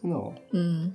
真的哦，嗯。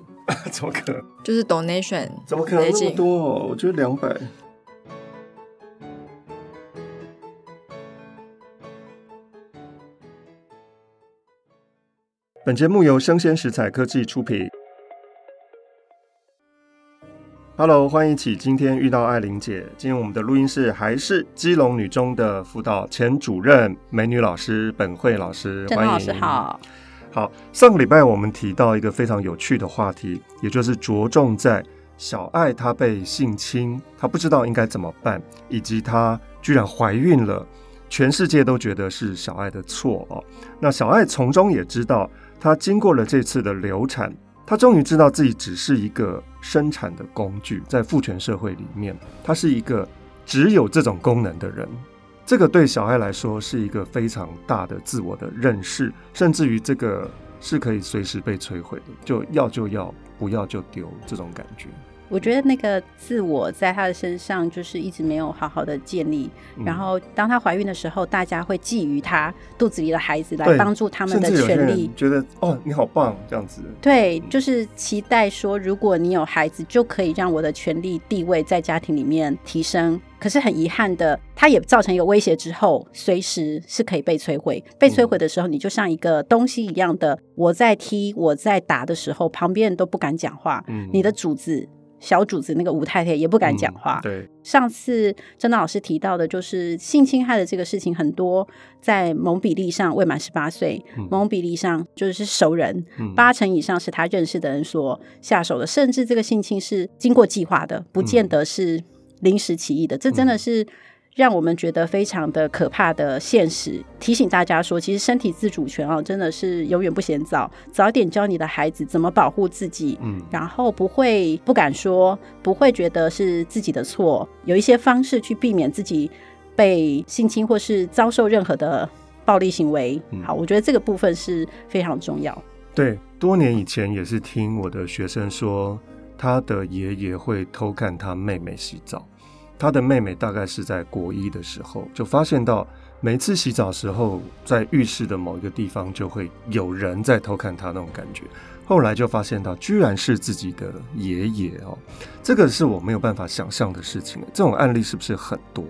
怎么可能？就是 donation，怎么可能那么多？我觉得两百。本节目由生鲜食材科技出品。Hello，欢迎一起今天遇到艾玲姐。今天我们的录音室还是基隆女中的辅导前主任美女老师本慧老师，欢迎老师好。好，上个礼拜我们提到一个非常有趣的话题，也就是着重在小爱她被性侵，她不知道应该怎么办，以及她居然怀孕了，全世界都觉得是小爱的错哦。那小爱从中也知道，她经过了这次的流产，她终于知道自己只是一个生产的工具，在父权社会里面，她是一个只有这种功能的人。这个对小孩来说是一个非常大的自我的认识，甚至于这个是可以随时被摧毁的，就要就要，不要就丢这种感觉。我觉得那个自我在她的身上就是一直没有好好的建立，嗯、然后当她怀孕的时候，大家会觊觎她肚子里的孩子来帮助他们的权利，觉得哦你好棒这样子。对，就是期待说，如果你有孩子，就可以让我的权利地位在家庭里面提升。可是很遗憾的，它也造成一个威胁之后，随时是可以被摧毁。被摧毁的时候，你就像一个东西一样的，我在踢，我在打的时候，旁边人都不敢讲话。嗯，你的主子。小主子那个吴太太也不敢讲话。嗯、对，上次真的老师提到的，就是性侵害的这个事情，很多在某比例上未满十八岁，嗯、某比例上就是熟人，嗯、八成以上是他认识的人所下手的，甚至这个性侵是经过计划的，不见得是临时起意的。嗯、这真的是。让我们觉得非常的可怕的现实，提醒大家说，其实身体自主权啊，真的是永远不嫌早。早点教你的孩子怎么保护自己，嗯，然后不会不敢说，不会觉得是自己的错，有一些方式去避免自己被性侵或是遭受任何的暴力行为。嗯、好，我觉得这个部分是非常重要。对，多年以前也是听我的学生说，他的爷爷会偷看他妹妹洗澡。他的妹妹大概是在国一的时候，就发现到每次洗澡时候，在浴室的某一个地方就会有人在偷看他那种感觉。后来就发现到，居然是自己的爷爷哦，这个是我没有办法想象的事情。这种案例是不是很多？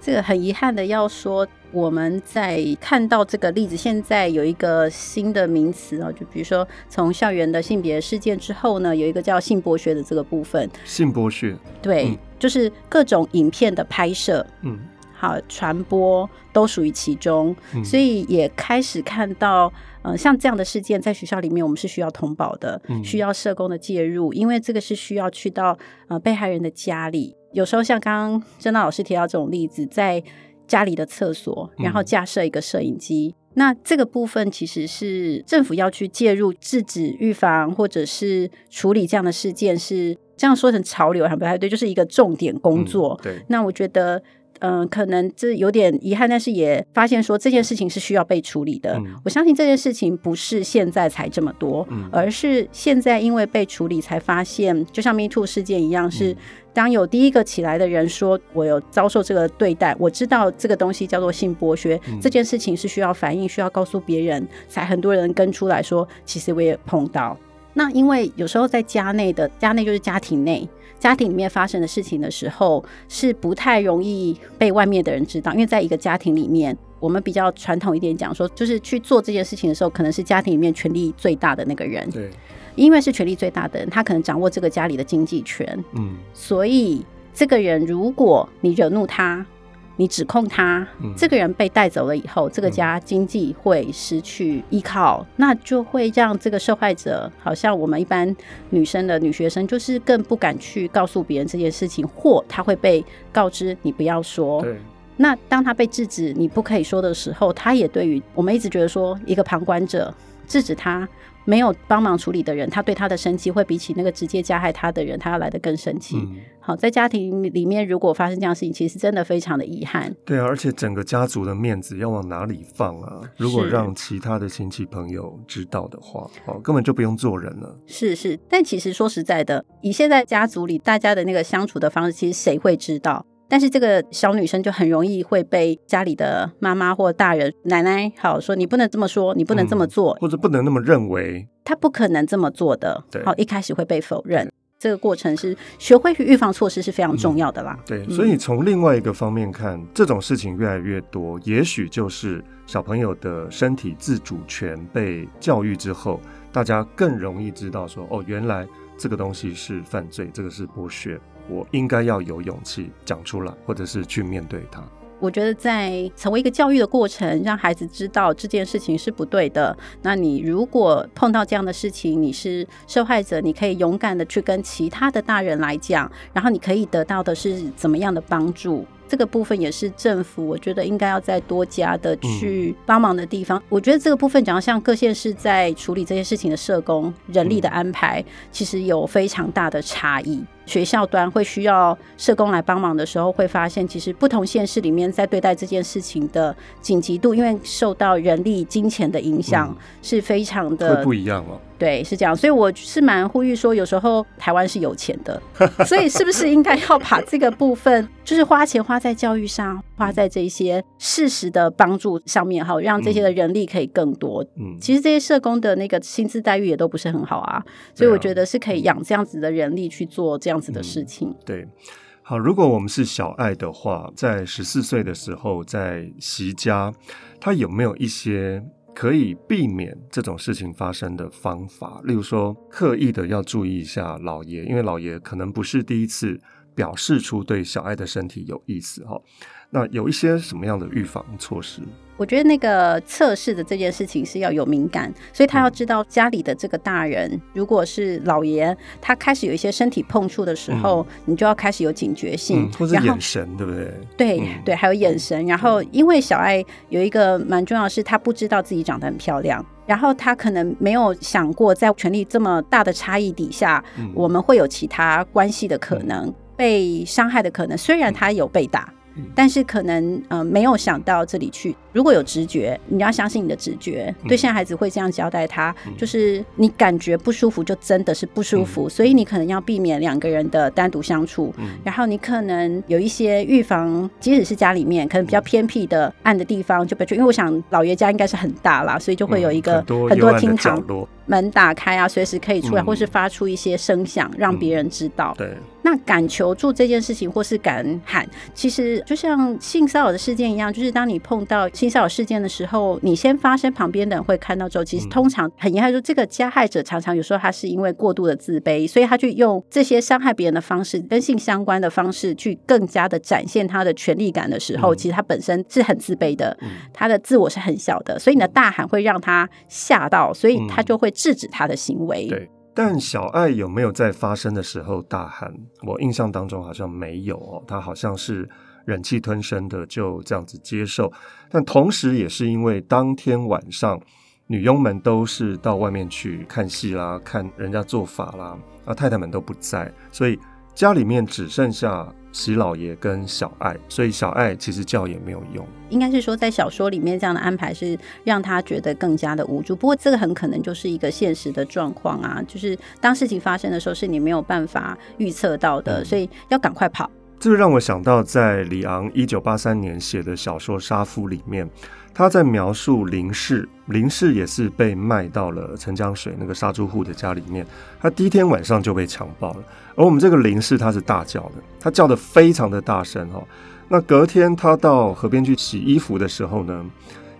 这个很遗憾的要说，我们在看到这个例子，现在有一个新的名词啊，就比如说从校园的性别事件之后呢，有一个叫性剥削的这个部分。性剥削，对，就是各种影片的拍摄，嗯，好传播都属于其中，嗯、所以也开始看到，呃，像这样的事件在学校里面，我们是需要通报的，嗯、需要社工的介入，因为这个是需要去到呃被害人的家里。有时候像刚刚正道老师提到这种例子，在家里的厕所，然后架设一个摄影机，嗯、那这个部分其实是政府要去介入、制止、预防或者是处理这样的事件，是这样说成潮流还不太对，就是一个重点工作。嗯、对，那我觉得嗯、呃，可能这有点遗憾，但是也发现说这件事情是需要被处理的。嗯、我相信这件事情不是现在才这么多，嗯、而是现在因为被处理才发现，就像 Me Too 事件一样，是当有第一个起来的人说我有遭受这个对待，我知道这个东西叫做性剥削，嗯、这件事情是需要反应，需要告诉别人，才很多人跟出来说，其实我也碰到。那因为有时候在家内的家内就是家庭内。家庭里面发生的事情的时候，是不太容易被外面的人知道，因为在一个家庭里面，我们比较传统一点讲说，就是去做这件事情的时候，可能是家庭里面权力最大的那个人。对，因为是权力最大的人，他可能掌握这个家里的经济权。嗯，所以这个人，如果你惹怒他。你指控他，嗯、这个人被带走了以后，这个家经济会失去依靠，嗯、那就会让这个受害者，好像我们一般女生的女学生，就是更不敢去告诉别人这件事情，或他会被告知你不要说。对那当他被制止你不可以说的时候，他也对于我们一直觉得说，一个旁观者制止他。没有帮忙处理的人，他对他的生气会比起那个直接加害他的人，他要来的更生气。嗯、好，在家庭里面，如果发生这样的事情，其实真的非常的遗憾。对啊，而且整个家族的面子要往哪里放啊？如果让其他的亲戚朋友知道的话，哦，根本就不用做人了。是是，但其实说实在的，以现在家族里大家的那个相处的方式，其实谁会知道？但是这个小女生就很容易会被家里的妈妈或大人奶奶好说，你不能这么说，你不能这么做，嗯、或者不能那么认为，她不可能这么做的。对好，一开始会被否认，这个过程是学会预防措施是非常重要的啦。嗯、对，所以从另外一个方面看，这种事情越来越多，也许就是小朋友的身体自主权被教育之后，大家更容易知道说，哦，原来这个东西是犯罪，这个是剥削。我应该要有勇气讲出来，或者是去面对它。我觉得在成为一个教育的过程，让孩子知道这件事情是不对的。那你如果碰到这样的事情，你是受害者，你可以勇敢的去跟其他的大人来讲，然后你可以得到的是怎么样的帮助。这个部分也是政府，我觉得应该要再多加的去帮忙的地方。嗯、我觉得这个部分，讲像各县市在处理这些事情的社工人力的安排，其实有非常大的差异。学校端会需要社工来帮忙的时候，会发现其实不同县市里面在对待这件事情的紧急度，因为受到人力、金钱的影响是非常的、嗯、不一样哦。对，是这样，所以我是蛮呼吁说，有时候台湾是有钱的，所以是不是应该要把这个部分，就是花钱花在教育上，花在这些事实的帮助上面，好，让这些的人力可以更多。嗯，其实这些社工的那个薪资待遇也都不是很好啊，所以我觉得是可以养这样子的人力去做这样子的事情。嗯、对，好，如果我们是小爱的话，在十四岁的时候在习家，他有没有一些？可以避免这种事情发生的方法，例如说刻意的要注意一下老爷，因为老爷可能不是第一次表示出对小爱的身体有意思哈。那有一些什么样的预防措施？我觉得那个测试的这件事情是要有敏感，所以他要知道家里的这个大人，嗯、如果是老爷，他开始有一些身体碰触的时候，嗯、你就要开始有警觉性，嗯、或者眼神，对不对？对、嗯、对，还有眼神。然后，因为小爱有一个蛮重要的是，他不知道自己长得很漂亮，然后他可能没有想过，在权力这么大的差异底下，嗯、我们会有其他关系的可能，嗯、被伤害的可能。虽然他有被打。但是可能呃没有想到这里去。如果有直觉，你要相信你的直觉。对，现在孩子会这样交代他，就是你感觉不舒服，就真的是不舒服。所以你可能要避免两个人的单独相处。然后你可能有一些预防，即使是家里面可能比较偏僻的暗的地方，就比如因为我想老爷家应该是很大啦，所以就会有一个很多厅堂门打开啊，随时可以出来，或是发出一些声响，让别人知道。对。那敢求助这件事情，或是敢喊，其实就像性骚扰的事件一样，就是当你碰到性骚扰事件的时候，你先发生，旁边的人会看到之后，其实通常很遗憾说，这个加害者常常有时候他是因为过度的自卑，所以他去用这些伤害别人的方式，跟性相关的方式，去更加的展现他的权利感的时候，其实他本身是很自卑的，他的自我是很小的，所以你的大喊会让他吓到，所以他就会制止他的行为。对。但小爱有没有在发生的时候大喊？我印象当中好像没有哦，她好像是忍气吞声的就这样子接受。但同时也是因为当天晚上女佣们都是到外面去看戏啦，看人家做法啦，啊太太们都不在，所以家里面只剩下喜老爷跟小爱，所以小爱其实叫也没有用。应该是说，在小说里面这样的安排是让他觉得更加的无助。不过这个很可能就是一个现实的状况啊，就是当事情发生的时候是你没有办法预测到的，所以要赶快跑。这个让我想到在李昂一九八三年写的小说《杀夫》里面。他在描述林氏，林氏也是被卖到了陈江水那个杀猪户的家里面。他第一天晚上就被强暴了，而我们这个林氏他是大叫的，他叫得非常的大声哈。那隔天他到河边去洗衣服的时候呢，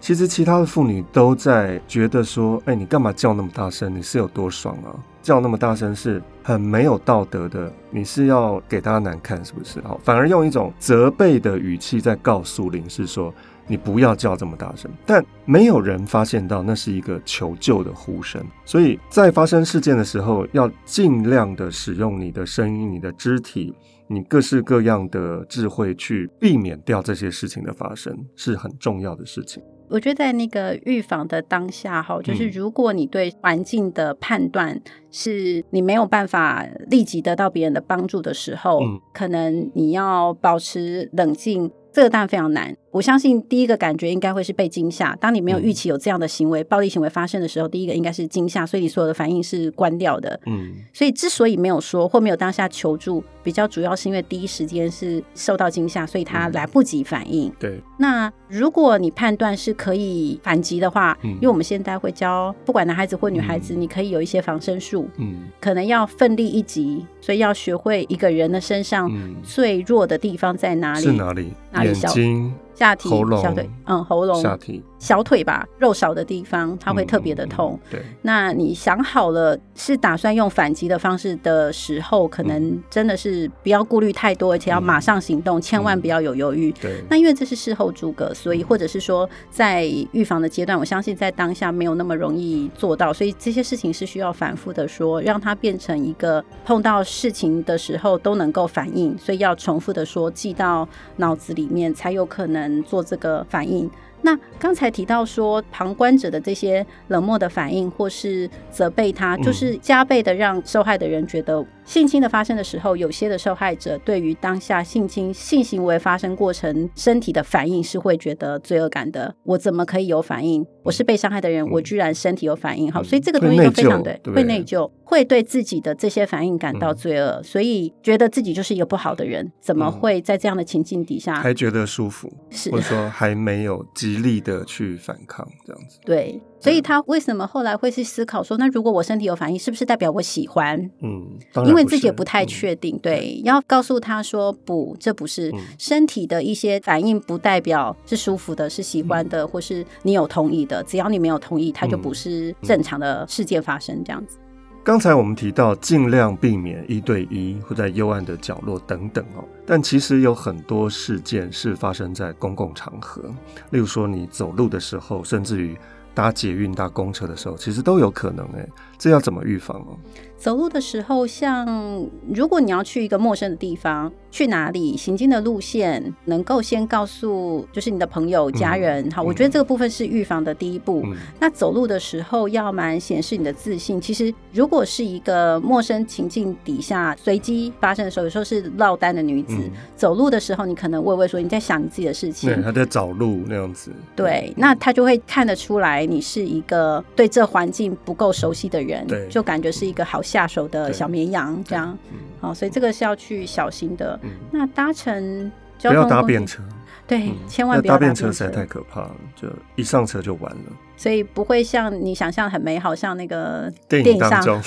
其实其他的妇女都在觉得说，哎，你干嘛叫那么大声？你是有多爽啊？叫那么大声是很没有道德的，你是要给大家难看是不是？好，反而用一种责备的语气在告诉林氏说。你不要叫这么大声，但没有人发现到那是一个求救的呼声。所以在发生事件的时候，要尽量的使用你的声音、你的肢体、你各式各样的智慧去避免掉这些事情的发生，是很重要的事情。我觉得在那个预防的当下，哈，就是如果你对环境的判断是你没有办法立即得到别人的帮助的时候，嗯，可能你要保持冷静。这个当然非常难。我相信第一个感觉应该会是被惊吓。当你没有预期有这样的行为、嗯、暴力行为发生的时候，第一个应该是惊吓，所以你所有的反应是关掉的。嗯，所以之所以没有说或没有当下求助，比较主要是因为第一时间是受到惊吓，所以他来不及反应。对、嗯，那如果你判断是可以反击的话，嗯、因为我们现在会教，不管男孩子或女孩子，嗯、你可以有一些防身术。嗯，可能要奋力一击，所以要学会一个人的身上最弱的地方在哪里？是哪里？哪里？眼睛。下体、小腿，嗯，喉咙、下体、小腿吧，肉少的地方，它会特别的痛。嗯嗯、对，那你想好了是打算用反击的方式的时候，可能真的是不要顾虑太多，而且要马上行动，嗯、千万不要有犹豫。对、嗯，那因为这是事后诸葛，所以或者是说在预防的阶段，我相信在当下没有那么容易做到，所以这些事情是需要反复的说，让它变成一个碰到事情的时候都能够反应，所以要重复的说，记到脑子里面才有可能。做这个反应。那刚才提到说，旁观者的这些冷漠的反应，或是责备他，就是加倍的让受害的人觉得，性侵的发生的时候，有些的受害者对于当下性侵性行为发生过程身体的反应是会觉得罪恶感的。我怎么可以有反应？我是被伤害的人，我居然身体有反应。好，所以这个东西就非常对，会内疚，会对自己的这些反应感到罪恶，所以觉得自己就是一个不好的人。怎么会在这样的情境底下还觉得舒服？是，或者说还没有极力的去反抗这样子？对。所以他为什么后来会去思考说，那如果我身体有反应，是不是代表我喜欢？嗯，因为自己也不太确定。嗯、对，要告诉他说不，这不是身体的一些反应，不代表是舒服的，是喜欢的，嗯、或是你有同意的。只要你没有同意，它就不是正常的事件发生这样子。刚才我们提到尽量避免一对一或在幽暗的角落等等哦，但其实有很多事件是发生在公共场合，例如说你走路的时候，甚至于。搭捷运、搭公车的时候，其实都有可能哎，这要怎么预防哦？走路的时候，像如果你要去一个陌生的地方，去哪里行进的路线，能够先告诉就是你的朋友、家人。嗯、好，我觉得这个部分是预防的第一步。嗯、那走路的时候要蛮显示你的自信。其实如果是一个陌生情境底下随机发生的时候，有时候是落单的女子、嗯、走路的时候，你可能畏畏缩，你在想你自己的事情，对，她在找路那样子。对，那她就会看得出来你是一个对这环境不够熟悉的人，对，就感觉是一个好下手的小绵羊这样，好、嗯，所以这个是要去小心的。嗯、那搭乘交通，不要搭便车，对，嗯、千万不要搭便车，实在太可怕了，就一上车就完了。所以不会像你想象很美好，像那个电影当中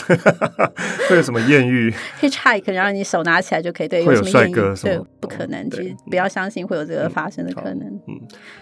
会有什么艳遇？Hitchhike，然后你手拿起来就可以对，会有帅哥什么？对，不可能，其实不要相信会有这个发生的可能。嗯，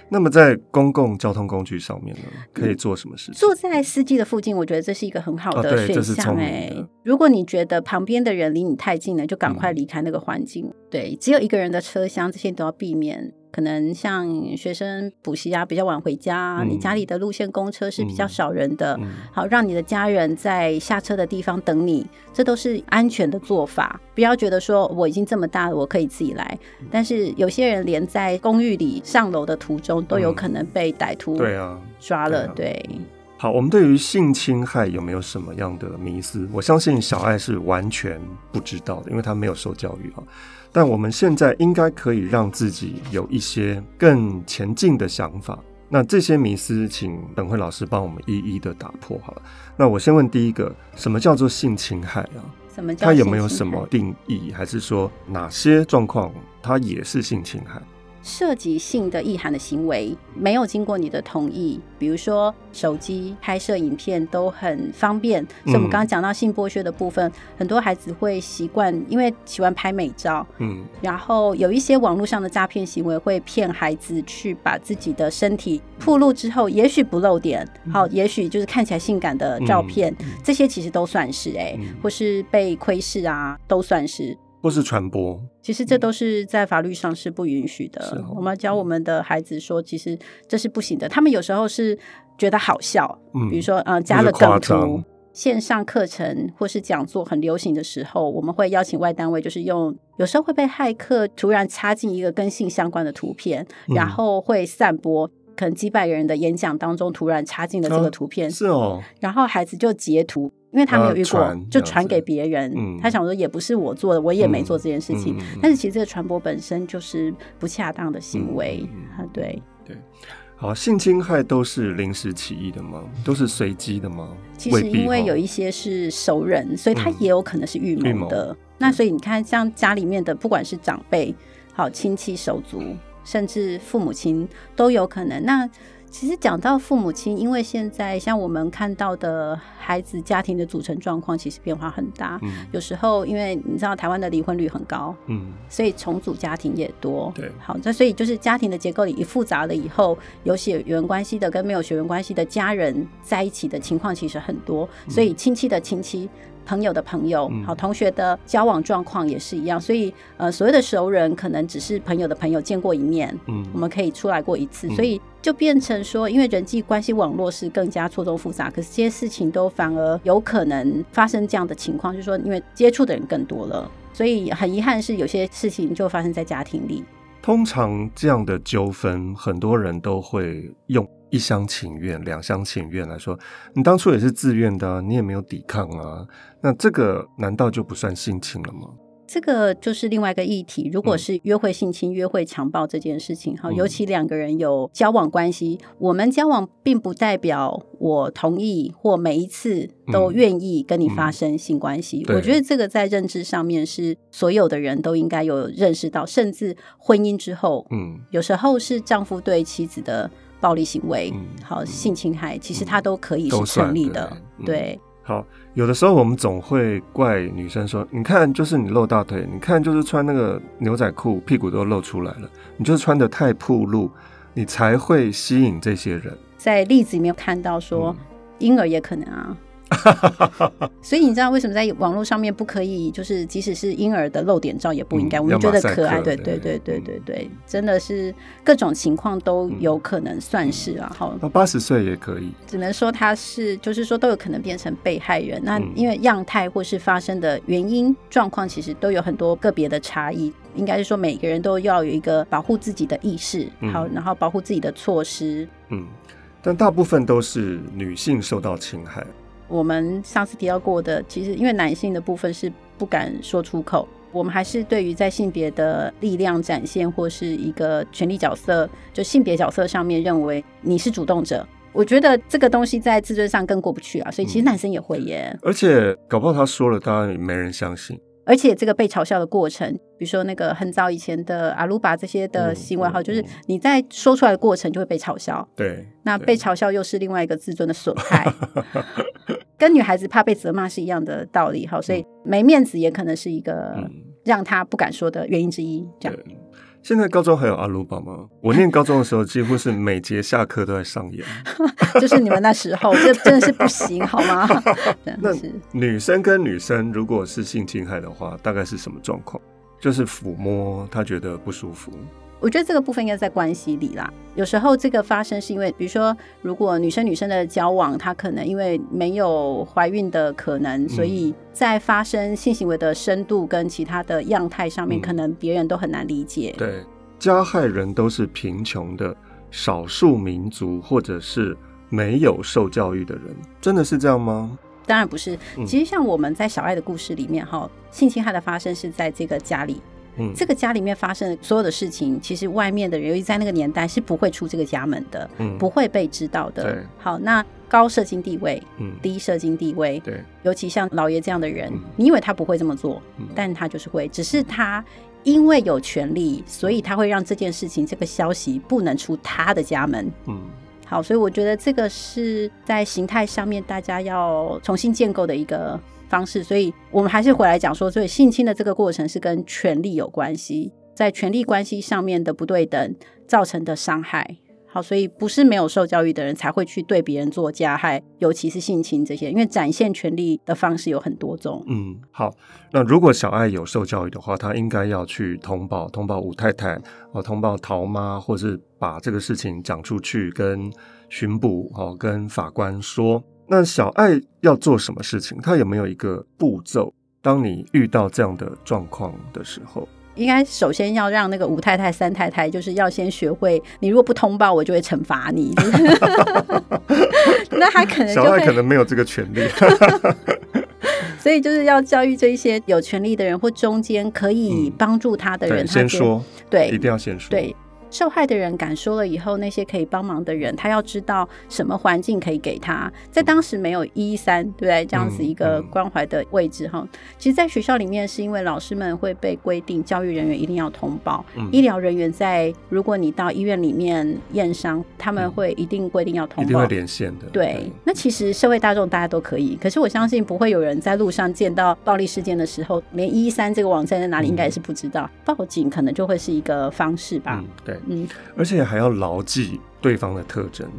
那么在公共交通工具上面呢，可以做什么事情？坐在司机的附近，我觉得这是一个很好的选项。哎，如果你觉得旁边的人离你太近了，就赶快离开那个环境。对，只有一个人的车厢，这些都要避免。可能像学生补习啊，比较晚回家，你家里的路线公车是比较少人的，好，让你的家人在下车的地方等你，这都是安全的做法。不要觉得说我已经这么大了，我可以自己来。但是有些人连在公寓里上楼的途中都有可能被歹徒对啊抓了，对。好，我们对于性侵害有没有什么样的迷思？我相信小爱是完全不知道的，因为他没有受教育啊。但我们现在应该可以让自己有一些更前进的想法。那这些迷思，请等会老师帮我们一一的打破好了。那我先问第一个，什么叫做性侵害啊？什么叫？它有没有什么定义？还是说哪些状况它也是性侵害？涉及性的意涵的行为，没有经过你的同意，比如说手机拍摄影片都很方便。所以我们刚刚讲到性剥削的部分，嗯、很多孩子会习惯，因为喜欢拍美照。嗯，然后有一些网络上的诈骗行为会骗孩子去把自己的身体暴露之后，也许不露点，好，也许就是看起来性感的照片，嗯、这些其实都算是哎、或是被窥视啊，都算是。或是传播，其实这都是在法律上是不允许的。哦、我们要教我们的孩子说，其实这是不行的。他们有时候是觉得好笑，嗯、比如说，呃，加了梗图，线上课程或是讲座很流行的时候，我们会邀请外单位，就是用有时候会被骇客突然插进一个跟性相关的图片，嗯、然后会散播，可能几百个人的演讲当中突然插进了这个图片，啊、是哦，然后孩子就截图。因为他没有遇过，传就传给别人。嗯、他想说也不是我做的，我也没做这件事情。嗯嗯、但是其实这个传播本身就是不恰当的行为。啊、嗯，对对。好，性侵害都是临时起意的吗？都是随机的吗？其实因为有一些是熟人，所以他也有可能是预谋的。嗯、那所以你看，像家里面的，不管是长辈、好亲戚、手足，甚至父母亲，都有可能。那其实讲到父母亲，因为现在像我们看到的孩子家庭的组成状况，其实变化很大。嗯，有时候因为你知道台湾的离婚率很高，嗯，所以重组家庭也多。对，好，那所以就是家庭的结构里一复杂了以后，有血缘关系的跟没有血缘关系的家人在一起的情况其实很多，所以亲戚的亲戚。朋友的朋友，好，同学的交往状况也是一样，所以呃，所谓的熟人可能只是朋友的朋友见过一面，嗯，我们可以出来过一次，所以就变成说，因为人际关系网络是更加错综复杂，可是这些事情都反而有可能发生这样的情况，就是说，因为接触的人更多了，所以很遗憾是有些事情就发生在家庭里。通常这样的纠纷，很多人都会用。一厢情愿、两厢情愿来说，你当初也是自愿的啊，你也没有抵抗啊，那这个难道就不算性侵了吗？这个就是另外一个议题。如果是约会性侵、嗯、约会强暴这件事情，哈，尤其两个人有交往关系，嗯、我们交往并不代表我同意或每一次都愿意跟你发生性关系。我觉得这个在认知上面是所有的人都应该有认识到，甚至婚姻之后，嗯，有时候是丈夫对妻子的。暴力行为，嗯、好性侵害，嗯、其实它都可以是成立的。对，好，有的时候我们总会怪女生说：“你看，就是你露大腿，你看，就是穿那个牛仔裤，屁股都露出来了，你就是穿的太暴露，你才会吸引这些人。”在例子里面看到说，婴、嗯、儿也可能啊。所以你知道为什么在网络上面不可以？就是即使是婴儿的露点照也不应该。嗯、我们觉得可爱，对对对对对对，真的是各种情况都有可能算是啊。好，到八十岁也可以，只能说他是，就是说都有可能变成被害人。那因为样态或是发生的原因状况，其实都有很多个别的差异。应该是说每个人都要有一个保护自己的意识，好，然后保护自己的措施。嗯，但大部分都是女性受到侵害。我们上次提到过的，其实因为男性的部分是不敢说出口，我们还是对于在性别的力量展现或是一个权力角色，就性别角色上面认为你是主动者，我觉得这个东西在自尊上更过不去啊，所以其实男生也会耶，而且搞不好他说了，当然也没人相信。而且这个被嘲笑的过程，比如说那个很早以前的阿鲁巴这些的行为哈，就是你在说出来的过程就会被嘲笑。对，那被嘲笑又是另外一个自尊的损害，跟女孩子怕被责骂是一样的道理哈，所以没面子也可能是一个让她不敢说的原因之一。这样。现在高中还有阿鲁巴吗？我念高中的时候，几乎是每节下课都在上演。就是你们那时候，这真的是不行，好吗？那女生跟女生如果是性侵害的话，大概是什么状况？就是抚摸，她觉得不舒服。我觉得这个部分应该在关系里啦。有时候这个发生是因为，比如说，如果女生女生的交往，她可能因为没有怀孕的可能，所以在发生性行为的深度跟其他的样态上面，可能别人都很难理解。对，加害人都是贫穷的少数民族或者是没有受教育的人，真的是这样吗？当然不是。其实像我们在小爱的故事里面，哈、嗯，性侵害的发生是在这个家里。嗯，这个家里面发生的所有的事情，其实外面的人，尤其在那个年代是不会出这个家门的，嗯，不会被知道的。对，好，那高社经地位，嗯，低社经地位，对，尤其像老爷这样的人，嗯，你以为他不会这么做，嗯，但他就是会，只是他因为有权利，所以他会让这件事情，这个消息不能出他的家门，嗯，好，所以我觉得这个是在形态上面大家要重新建构的一个。方式，所以我们还是回来讲说，所以性侵的这个过程是跟权力有关系，在权力关系上面的不对等造成的伤害。好，所以不是没有受教育的人才会去对别人做加害，尤其是性侵这些，因为展现权力的方式有很多种。嗯，好，那如果小爱有受教育的话，他应该要去通报，通报吴太太，哦，通报桃妈，或是把这个事情讲出去，跟巡捕，哦，跟法官说。那小爱要做什么事情？他有没有一个步骤？当你遇到这样的状况的时候，应该首先要让那个吴太太、三太太，就是要先学会，你如果不通报，我就会惩罚你。那他可能小爱可能没有这个权利，所以就是要教育这一些有权利的人或中间可以帮助他的人，嗯、先说，对，一定要先说，对。受害的人敢说了以后，那些可以帮忙的人，他要知道什么环境可以给他。在当时没有一一三，对不对？这样子一个关怀的位置哈、嗯嗯。其实，在学校里面，是因为老师们会被规定，教育人员一定要通报。嗯、医疗人员在，如果你到医院里面验伤，他们会一定规定要通报，一定会连线的。对，对，那其实社会大众大家都可以，可是我相信不会有人在路上见到暴力事件的时候，连一一三这个网站在哪里，应该是不知道、嗯。报警可能就会是一个方式吧。嗯、对，嗯，而且。还要牢记对方的特征，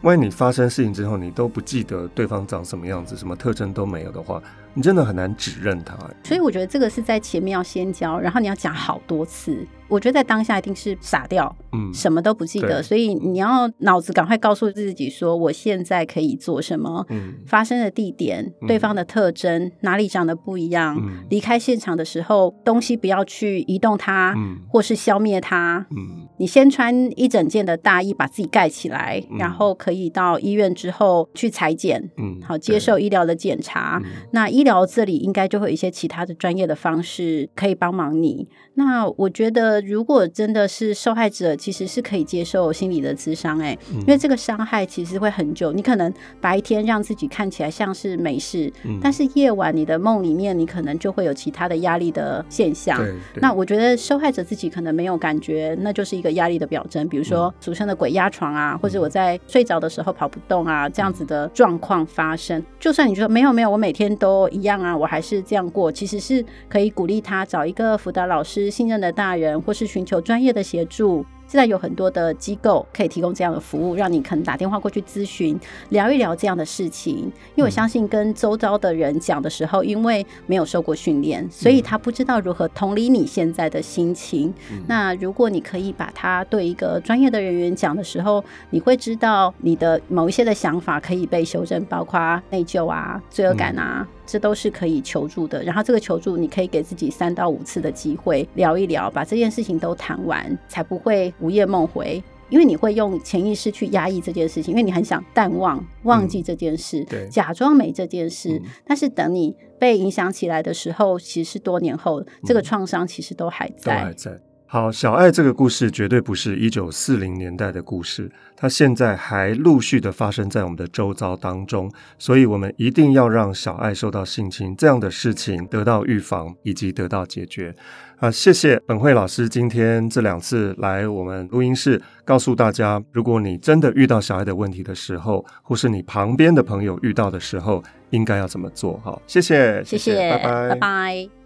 万一你发生事情之后，你都不记得对方长什么样子，什么特征都没有的话，你真的很难指认他。所以我觉得这个是在前面要先教，然后你要讲好多次。我觉得在当下一定是傻掉，嗯，什么都不记得，所以你要脑子赶快告诉自己说，我现在可以做什么？嗯，发生的地点、嗯、对方的特征、哪里长得不一样？嗯，离开现场的时候，东西不要去移动它，嗯，或是消灭它，嗯，你先穿一整件的大衣把自己盖起来，嗯，然后可以到医院之后去裁剪，嗯，好接受医疗的检查。那医疗这里应该就会有一些其他的专业的方式可以帮忙你。那我觉得。如果真的是受害者，其实是可以接受心理的咨商，哎，因为这个伤害其实会很久。你可能白天让自己看起来像是没事，嗯、但是夜晚你的梦里面，你可能就会有其他的压力的现象。那我觉得受害者自己可能没有感觉，那就是一个压力的表征。比如说俗称的鬼压床啊，或者我在睡着的时候跑不动啊，这样子的状况发生。就算你说没有没有，我每天都一样啊，我还是这样过，其实是可以鼓励他找一个辅导老师、信任的大人或。是寻求专业的协助。现在有很多的机构可以提供这样的服务，让你可能打电话过去咨询，聊一聊这样的事情。因为我相信跟周遭的人讲的时候，因为没有受过训练，所以他不知道如何同理你现在的心情。嗯、那如果你可以把他对一个专业的人员讲的时候，你会知道你的某一些的想法可以被修正，包括内疚啊、罪恶感啊，这都是可以求助的。然后这个求助，你可以给自己三到五次的机会聊一聊，把这件事情都谈完，才不会。午夜梦回，因为你会用潜意识去压抑这件事情，因为你很想淡忘、忘记这件事，嗯、假装没这件事、嗯。但是等你被影响起来的时候，其实是多年后，嗯、这个创伤其实都还在。都还在。好，小爱这个故事绝对不是一九四零年代的故事，它现在还陆续的发生在我们的周遭当中，所以我们一定要让小爱受到性侵这样的事情得到预防以及得到解决。啊，谢谢本慧老师今天这两次来我们录音室，告诉大家，如果你真的遇到小爱的问题的时候，或是你旁边的朋友遇到的时候，应该要怎么做？好，谢谢，谢谢，拜拜，拜拜。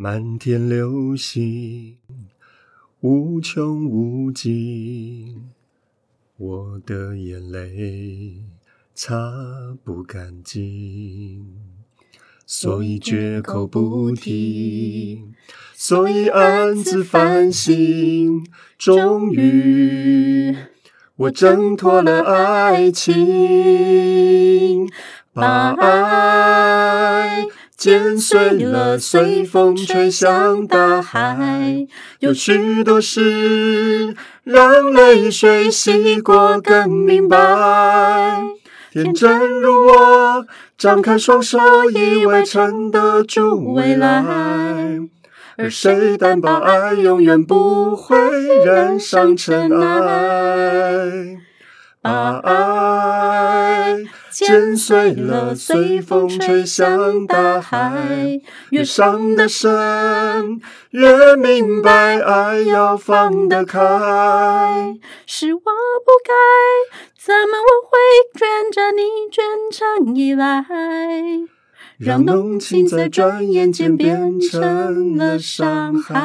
满天流星，无穷无尽，我的眼泪擦不干净，所以绝口不提，所以暗自反省。终于，我挣脱了爱情，把爱。剪碎了，随风吹向大海。有许多事，让泪水洗过更明白。天真如我，张开双手，以为撑得住未来。而谁担保爱永远不会染上尘埃？把爱剪碎了，随风吹向大海。越伤得深，越明白爱要放得开。是我不该，怎么我会卷着你卷成依赖？让浓情在转眼间变成了伤害。